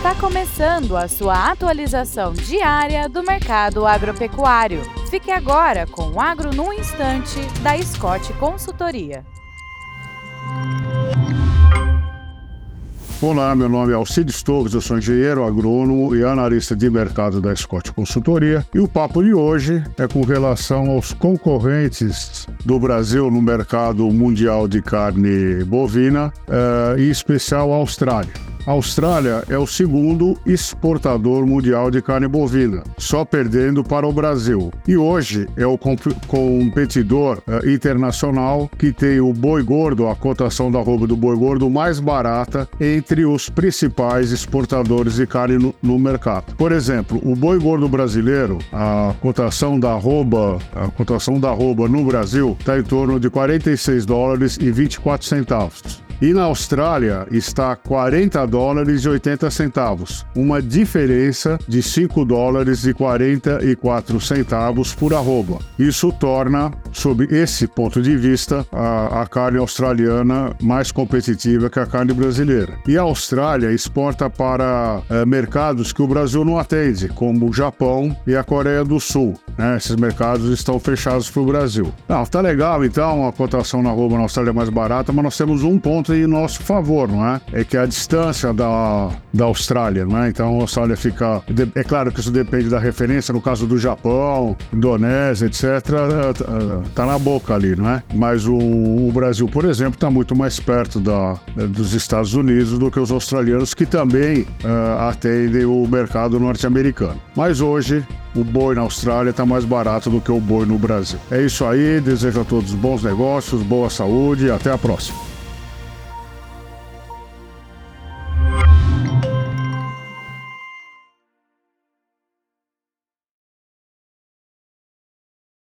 Está começando a sua atualização diária do mercado agropecuário. Fique agora com o Agro no Instante, da Scott Consultoria. Olá, meu nome é Alcides Torres, eu sou engenheiro agrônomo e analista de mercado da Scott Consultoria. E o papo de hoje é com relação aos concorrentes do Brasil no mercado mundial de carne bovina, eh, em especial a Austrália. A Austrália é o segundo exportador mundial de carne bovina, só perdendo para o Brasil. E hoje é o comp competidor uh, internacional que tem o boi gordo, a cotação da roupa do boi gordo mais barata entre os principais exportadores de carne no, no mercado. Por exemplo, o boi gordo brasileiro, a cotação da arroba, a cotação da arroba no Brasil está em torno de 46 dólares e 24 centavos. E na Austrália está 40 dólares e 80 centavos, uma diferença de 5 dólares e 44 centavos por arroba. Isso torna, sob esse ponto de vista, a, a carne australiana mais competitiva que a carne brasileira. E a Austrália exporta para é, mercados que o Brasil não atende, como o Japão e a Coreia do Sul. Né? Esses mercados estão fechados para o Brasil. Tá legal então, a cotação na arroba na Austrália é mais barata, mas nós temos um ponto em nosso favor, não é? É que a distância da, da Austrália, não é? Então a Austrália fica. É claro que isso depende da referência, no caso do Japão, Indonésia, etc., tá na boca ali, não é? Mas o, o Brasil, por exemplo, está muito mais perto da, dos Estados Unidos do que os australianos, que também uh, atendem o mercado norte-americano. Mas hoje, o boi na Austrália está mais barato do que o boi no Brasil. É isso aí, desejo a todos bons negócios, boa saúde e até a próxima.